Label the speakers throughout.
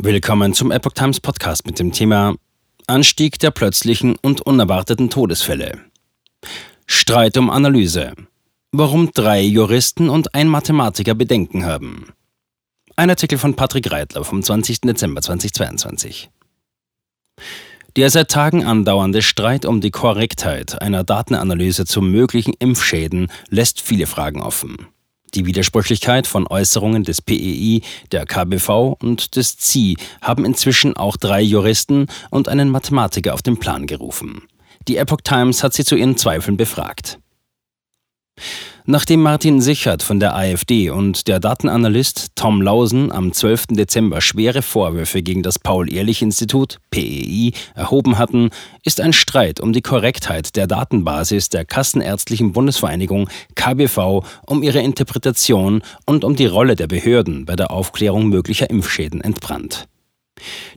Speaker 1: Willkommen zum Epoch Times Podcast mit dem Thema Anstieg der plötzlichen und unerwarteten Todesfälle. Streit um Analyse. Warum drei Juristen und ein Mathematiker Bedenken haben. Ein Artikel von Patrick Reitler vom 20. Dezember 2022. Der seit Tagen andauernde Streit um die Korrektheit einer Datenanalyse zu möglichen Impfschäden lässt viele Fragen offen. Die Widersprüchlichkeit von Äußerungen des PEI, der KBV und des ZI haben inzwischen auch drei Juristen und einen Mathematiker auf den Plan gerufen. Die Epoch Times hat sie zu ihren Zweifeln befragt. Nachdem Martin Sichert von der AfD und der Datenanalyst Tom Lausen am 12. Dezember schwere Vorwürfe gegen das Paul-Ehrlich-Institut PEI erhoben hatten, ist ein Streit um die Korrektheit der Datenbasis der Kassenärztlichen Bundesvereinigung KBV um ihre Interpretation und um die Rolle der Behörden bei der Aufklärung möglicher Impfschäden entbrannt.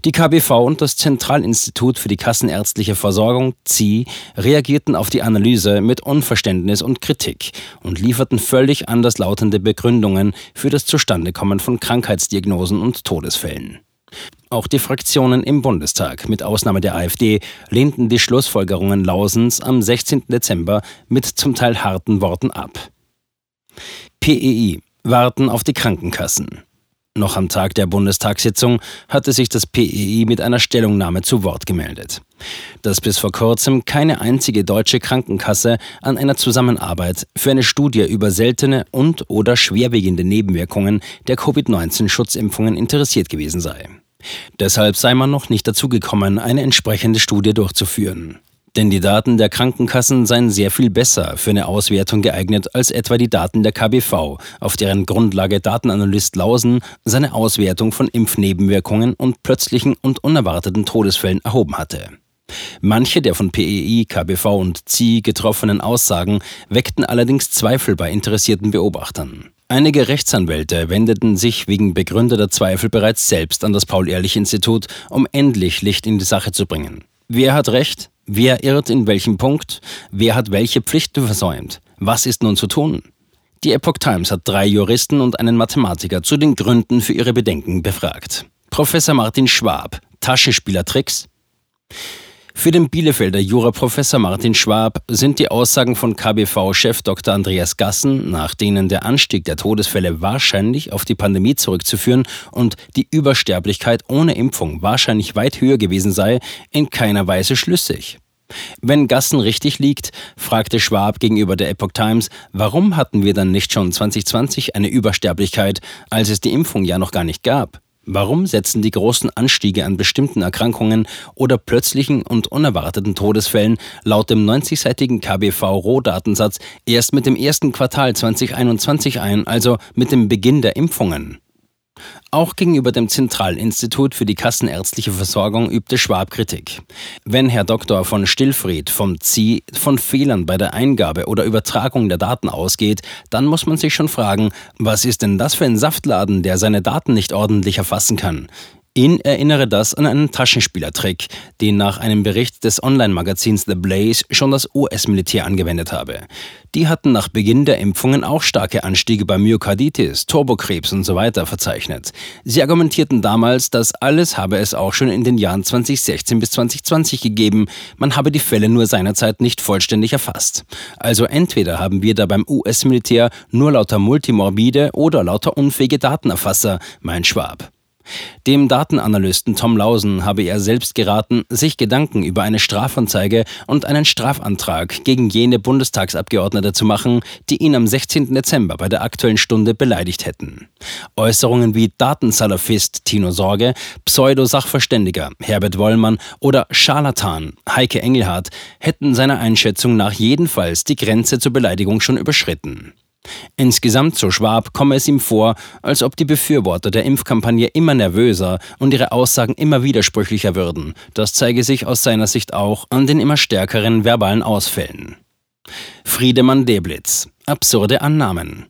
Speaker 1: Die KBV und das Zentralinstitut für die kassenärztliche Versorgung ZI reagierten auf die Analyse mit Unverständnis und Kritik und lieferten völlig anders lautende Begründungen für das Zustandekommen von Krankheitsdiagnosen und Todesfällen. Auch die Fraktionen im Bundestag, mit Ausnahme der AfD, lehnten die Schlussfolgerungen Lausens am 16. Dezember mit zum Teil harten Worten ab. PEI warten auf die Krankenkassen. Noch am Tag der Bundestagssitzung hatte sich das PEI mit einer Stellungnahme zu Wort gemeldet. Dass bis vor kurzem keine einzige deutsche Krankenkasse an einer Zusammenarbeit für eine Studie über seltene und oder schwerwiegende Nebenwirkungen der Covid-19-Schutzimpfungen interessiert gewesen sei. Deshalb sei man noch nicht dazu gekommen, eine entsprechende Studie durchzuführen. Denn die Daten der Krankenkassen seien sehr viel besser für eine Auswertung geeignet als etwa die Daten der KBV, auf deren Grundlage Datenanalyst Lausen seine Auswertung von Impfnebenwirkungen und plötzlichen und unerwarteten Todesfällen erhoben hatte. Manche der von PEI, KBV und ZI getroffenen Aussagen weckten allerdings Zweifel bei interessierten Beobachtern. Einige Rechtsanwälte wendeten sich wegen begründeter Zweifel bereits selbst an das Paul-Ehrlich-Institut, um endlich Licht in die Sache zu bringen. Wer hat Recht? Wer irrt in welchem Punkt? Wer hat welche Pflichten versäumt? Was ist nun zu tun? Die Epoch Times hat drei Juristen und einen Mathematiker zu den Gründen für ihre Bedenken befragt. Professor Martin Schwab, Taschenspielertricks? Für den Bielefelder Juraprofessor Martin Schwab sind die Aussagen von KBV-Chef Dr. Andreas Gassen, nach denen der Anstieg der Todesfälle wahrscheinlich auf die Pandemie zurückzuführen und die Übersterblichkeit ohne Impfung wahrscheinlich weit höher gewesen sei, in keiner Weise schlüssig. Wenn Gassen richtig liegt, fragte Schwab gegenüber der Epoch Times, warum hatten wir dann nicht schon 2020 eine Übersterblichkeit, als es die Impfung ja noch gar nicht gab? Warum setzen die großen Anstiege an bestimmten Erkrankungen oder plötzlichen und unerwarteten Todesfällen laut dem 90-seitigen KBV-Rohdatensatz erst mit dem ersten Quartal 2021 ein, also mit dem Beginn der Impfungen? Auch gegenüber dem Zentralinstitut für die kassenärztliche Versorgung übte Schwab Kritik. Wenn Herr Dr. von Stillfried vom ZI von Fehlern bei der Eingabe oder Übertragung der Daten ausgeht, dann muss man sich schon fragen, was ist denn das für ein Saftladen, der seine Daten nicht ordentlich erfassen kann? Ihn erinnere das an einen Taschenspielertrick, den nach einem Bericht des Online-Magazins The Blaze schon das US-Militär angewendet habe. Die hatten nach Beginn der Impfungen auch starke Anstiege bei Myokarditis, Turbokrebs und so weiter verzeichnet. Sie argumentierten damals, dass alles habe es auch schon in den Jahren 2016 bis 2020 gegeben, man habe die Fälle nur seinerzeit nicht vollständig erfasst. Also entweder haben wir da beim US-Militär nur lauter multimorbide oder lauter unfähige Datenerfasser, mein Schwab. Dem Datenanalysten Tom Lausen habe er selbst geraten, sich Gedanken über eine Strafanzeige und einen Strafantrag gegen jene Bundestagsabgeordnete zu machen, die ihn am 16. Dezember bei der Aktuellen Stunde beleidigt hätten. Äußerungen wie Datensalafist Tino Sorge, Pseudo-Sachverständiger Herbert Wollmann oder Scharlatan Heike Engelhardt hätten seiner Einschätzung nach jedenfalls die Grenze zur Beleidigung schon überschritten. Insgesamt, so Schwab, komme es ihm vor, als ob die Befürworter der Impfkampagne immer nervöser und ihre Aussagen immer widersprüchlicher würden. Das zeige sich aus seiner Sicht auch an den immer stärkeren verbalen Ausfällen. Friedemann Deblitz. Absurde Annahmen.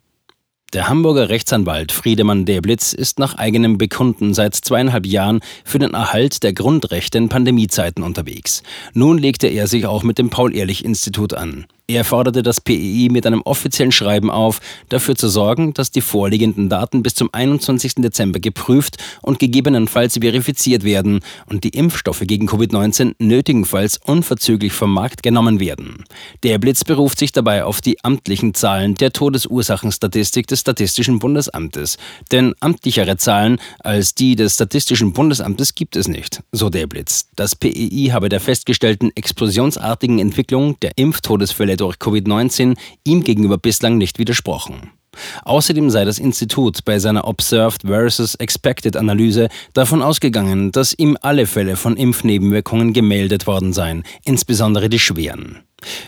Speaker 1: Der Hamburger Rechtsanwalt Friedemann Deblitz ist nach eigenem Bekunden seit zweieinhalb Jahren für den Erhalt der Grundrechte in Pandemiezeiten unterwegs. Nun legte er sich auch mit dem Paul-Ehrlich-Institut an. Er forderte das PEI mit einem offiziellen Schreiben auf, dafür zu sorgen, dass die vorliegenden Daten bis zum 21. Dezember geprüft und gegebenenfalls verifiziert werden und die Impfstoffe gegen Covid-19 nötigenfalls unverzüglich vom Markt genommen werden. Der Blitz beruft sich dabei auf die amtlichen Zahlen der Todesursachenstatistik des Statistischen Bundesamtes. Denn amtlichere Zahlen als die des Statistischen Bundesamtes gibt es nicht, so der Blitz. Das PEI habe der festgestellten explosionsartigen Entwicklung der Impftodesfälle durch Covid-19 ihm gegenüber bislang nicht widersprochen. Außerdem sei das Institut bei seiner Observed versus Expected Analyse davon ausgegangen, dass ihm alle Fälle von Impfnebenwirkungen gemeldet worden seien, insbesondere die schweren.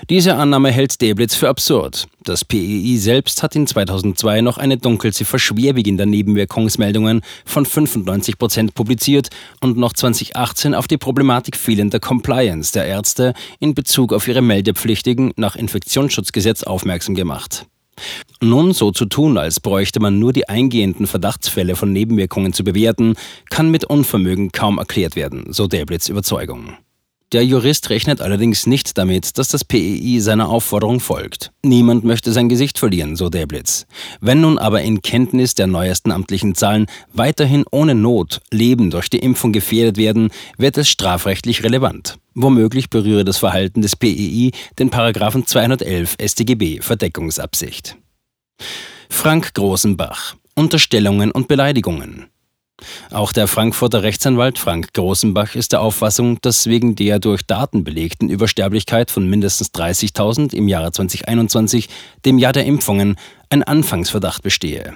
Speaker 1: Diese Annahme hält Deblitz für absurd. Das PEI selbst hat in 2002 noch eine Dunkelziffer schwerwiegender Nebenwirkungsmeldungen von 95 Prozent publiziert und noch 2018 auf die Problematik fehlender Compliance der Ärzte in Bezug auf ihre Meldepflichtigen nach Infektionsschutzgesetz aufmerksam gemacht. Nun so zu tun, als bräuchte man nur die eingehenden Verdachtsfälle von Nebenwirkungen zu bewerten, kann mit Unvermögen kaum erklärt werden, so Deblitz Überzeugung. Der Jurist rechnet allerdings nicht damit, dass das PEI seiner Aufforderung folgt. Niemand möchte sein Gesicht verlieren, so Deblitz. Wenn nun aber in Kenntnis der neuesten amtlichen Zahlen weiterhin ohne Not Leben durch die Impfung gefährdet werden, wird es strafrechtlich relevant. Womöglich berühre das Verhalten des PEI den Paragraphen 211 StGB Verdeckungsabsicht. Frank Großenbach Unterstellungen und Beleidigungen auch der Frankfurter Rechtsanwalt Frank Großenbach ist der Auffassung, dass wegen der durch Daten belegten Übersterblichkeit von mindestens 30.000 im Jahre 2021, dem Jahr der Impfungen, ein Anfangsverdacht bestehe.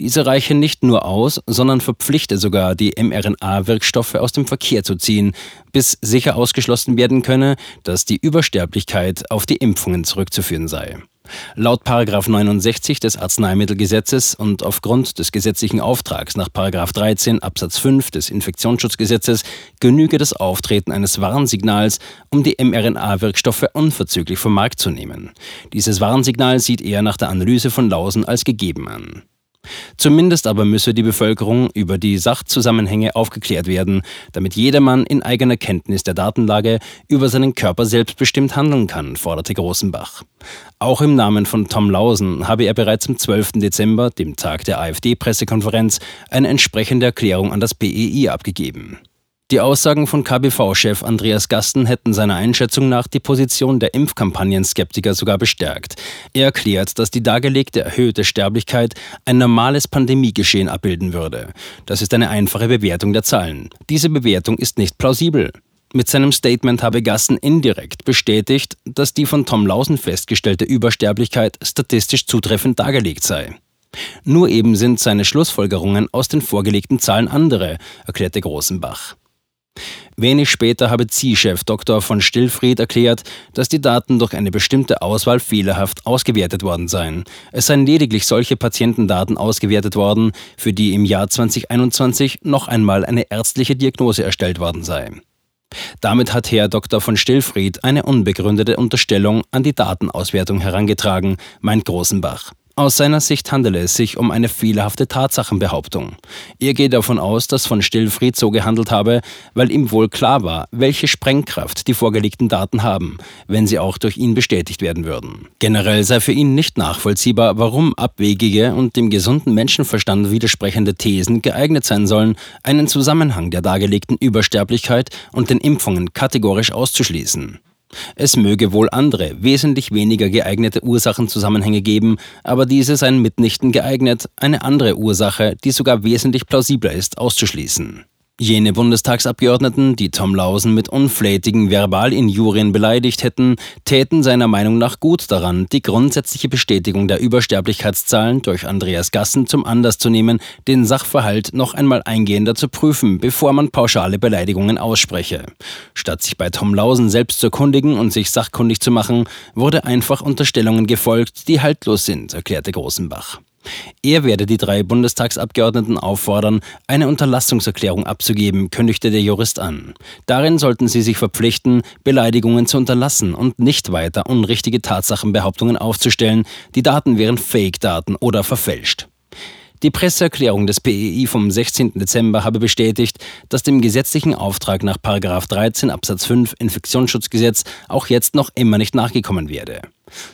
Speaker 1: Diese reiche nicht nur aus, sondern verpflichte sogar, die mRNA-Wirkstoffe aus dem Verkehr zu ziehen, bis sicher ausgeschlossen werden könne, dass die Übersterblichkeit auf die Impfungen zurückzuführen sei. Laut 69 des Arzneimittelgesetzes und aufgrund des gesetzlichen Auftrags nach 13 Absatz 5 des Infektionsschutzgesetzes genüge das Auftreten eines Warnsignals, um die mRNA-Wirkstoffe unverzüglich vom Markt zu nehmen. Dieses Warnsignal sieht er nach der Analyse von Lausen als gegeben an. Zumindest aber müsse die Bevölkerung über die Sachzusammenhänge aufgeklärt werden, damit jedermann in eigener Kenntnis der Datenlage über seinen Körper selbstbestimmt handeln kann, forderte Großenbach. Auch im Namen von Tom Lausen habe er bereits am 12. Dezember, dem Tag der AfD-Pressekonferenz, eine entsprechende Erklärung an das BEI abgegeben. Die Aussagen von KBV-Chef Andreas Gasten hätten seiner Einschätzung nach die Position der Impfkampagnen-Skeptiker sogar bestärkt. Er erklärt, dass die dargelegte erhöhte Sterblichkeit ein normales Pandemiegeschehen abbilden würde. Das ist eine einfache Bewertung der Zahlen. Diese Bewertung ist nicht plausibel. Mit seinem Statement habe Gassen indirekt bestätigt, dass die von Tom Lausen festgestellte Übersterblichkeit statistisch zutreffend dargelegt sei. Nur eben sind seine Schlussfolgerungen aus den vorgelegten Zahlen andere, erklärte Großenbach. Wenig später habe Ziehchef Dr. von Stillfried erklärt, dass die Daten durch eine bestimmte Auswahl fehlerhaft ausgewertet worden seien. Es seien lediglich solche Patientendaten ausgewertet worden, für die im Jahr 2021 noch einmal eine ärztliche Diagnose erstellt worden sei. Damit hat Herr Dr. von Stillfried eine unbegründete Unterstellung an die Datenauswertung herangetragen, meint Großenbach. Aus seiner Sicht handele es sich um eine fehlerhafte Tatsachenbehauptung. Er geht davon aus, dass von Stillfried so gehandelt habe, weil ihm wohl klar war, welche Sprengkraft die vorgelegten Daten haben, wenn sie auch durch ihn bestätigt werden würden. Generell sei für ihn nicht nachvollziehbar, warum abwegige und dem gesunden Menschenverstand widersprechende Thesen geeignet sein sollen, einen Zusammenhang der dargelegten Übersterblichkeit und den Impfungen kategorisch auszuschließen. Es möge wohl andere, wesentlich weniger geeignete Ursachenzusammenhänge geben, aber diese seien mitnichten geeignet, eine andere Ursache, die sogar wesentlich plausibler ist, auszuschließen. Jene Bundestagsabgeordneten, die Tom Lausen mit unflätigen Verbalinjurien beleidigt hätten, täten seiner Meinung nach gut daran, die grundsätzliche Bestätigung der Übersterblichkeitszahlen durch Andreas Gassen zum Anlass zu nehmen, den Sachverhalt noch einmal eingehender zu prüfen, bevor man pauschale Beleidigungen ausspreche. Statt sich bei Tom Lausen selbst zu erkundigen und sich sachkundig zu machen, wurde einfach Unterstellungen gefolgt, die haltlos sind, erklärte Großenbach. Er werde die drei Bundestagsabgeordneten auffordern, eine Unterlassungserklärung abzugeben, kündigte der Jurist an. Darin sollten sie sich verpflichten, Beleidigungen zu unterlassen und nicht weiter unrichtige Tatsachenbehauptungen aufzustellen, die Daten wären Fake-Daten oder verfälscht. Die Presseerklärung des BEI vom 16. Dezember habe bestätigt, dass dem gesetzlichen Auftrag nach 13 Absatz 5 Infektionsschutzgesetz auch jetzt noch immer nicht nachgekommen werde.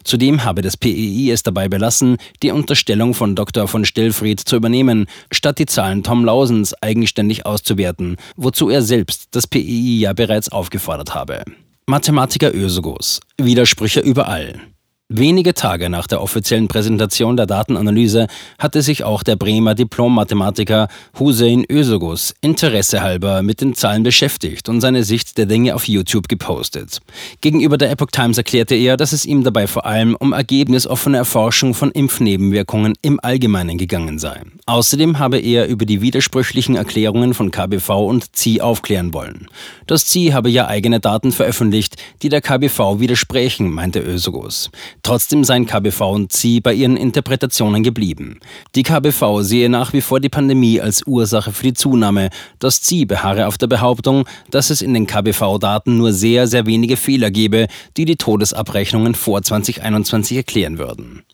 Speaker 1: Zudem habe das PEI es dabei belassen, die Unterstellung von Dr. von Stellfried zu übernehmen, statt die Zahlen Tom Lausens eigenständig auszuwerten, wozu er selbst das PEI ja bereits aufgefordert habe. Mathematiker Ösogos. Widersprüche überall. Wenige Tage nach der offiziellen Präsentation der Datenanalyse hatte sich auch der Bremer Diplom-Mathematiker Hussein Özogus interessehalber mit den Zahlen beschäftigt und seine Sicht der Dinge auf YouTube gepostet. Gegenüber der Epoch Times erklärte er, dass es ihm dabei vor allem um ergebnisoffene Erforschung von Impfnebenwirkungen im Allgemeinen gegangen sei. Außerdem habe er über die widersprüchlichen Erklärungen von KBV und ZI aufklären wollen. Das ZI habe ja eigene Daten veröffentlicht, die der KBV widersprechen, meinte Özogus. Trotzdem seien KBV und ZI bei ihren Interpretationen geblieben. Die KBV sehe nach wie vor die Pandemie als Ursache für die Zunahme. Das ZI beharre auf der Behauptung, dass es in den KBV-Daten nur sehr, sehr wenige Fehler gebe, die die Todesabrechnungen vor 2021 erklären würden.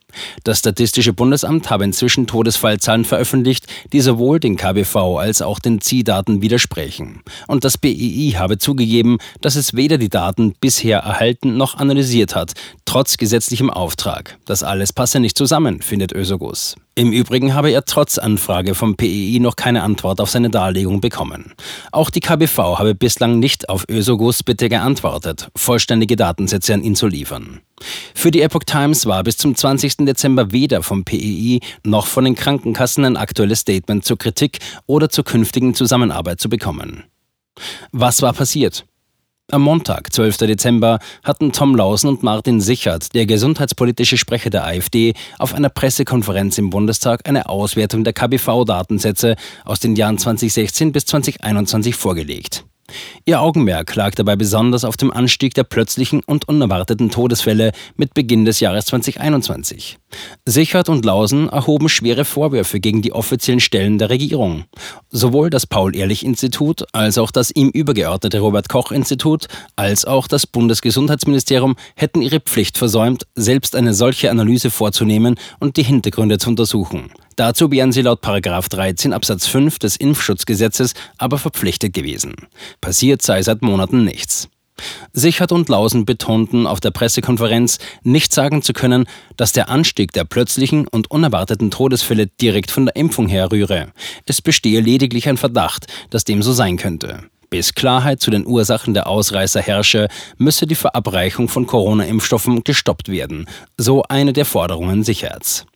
Speaker 1: Das Statistische Bundesamt habe inzwischen Todesfallzahlen veröffentlicht, die sowohl den KBV als auch den Ziehdaten widersprechen. Und das BII habe zugegeben, dass es weder die Daten bisher erhalten noch analysiert hat, trotz gesetzlichem Auftrag. Das alles passe nicht zusammen, findet Ösogus. Im Übrigen habe er trotz Anfrage vom PEI noch keine Antwort auf seine Darlegung bekommen. Auch die KBV habe bislang nicht auf Ösogus Bitte geantwortet, vollständige Datensätze an ihn zu liefern. Für die Epoch Times war bis zum 20. Dezember weder vom PEI noch von den Krankenkassen ein aktuelles Statement zur Kritik oder zur künftigen Zusammenarbeit zu bekommen. Was war passiert? Am Montag, 12. Dezember, hatten Tom Lausen und Martin Sichert, der gesundheitspolitische Sprecher der AfD, auf einer Pressekonferenz im Bundestag eine Auswertung der KBV-Datensätze aus den Jahren 2016 bis 2021 vorgelegt. Ihr Augenmerk lag dabei besonders auf dem Anstieg der plötzlichen und unerwarteten Todesfälle mit Beginn des Jahres 2021. Sichert und Lausen erhoben schwere Vorwürfe gegen die offiziellen Stellen der Regierung. Sowohl das Paul-Ehrlich-Institut als auch das ihm übergeordnete Robert-Koch-Institut als auch das Bundesgesundheitsministerium hätten ihre Pflicht versäumt, selbst eine solche Analyse vorzunehmen und die Hintergründe zu untersuchen. Dazu wären sie laut 13 Absatz 5 des Impfschutzgesetzes aber verpflichtet gewesen. Passiert sei seit Monaten nichts. Sichert und Lausen betonten auf der Pressekonferenz, nicht sagen zu können, dass der Anstieg der plötzlichen und unerwarteten Todesfälle direkt von der Impfung herrühre. Es bestehe lediglich ein Verdacht, dass dem so sein könnte. Bis Klarheit zu den Ursachen der Ausreißer herrsche, müsse die Verabreichung von Corona-Impfstoffen gestoppt werden, so eine der Forderungen Sicherheits.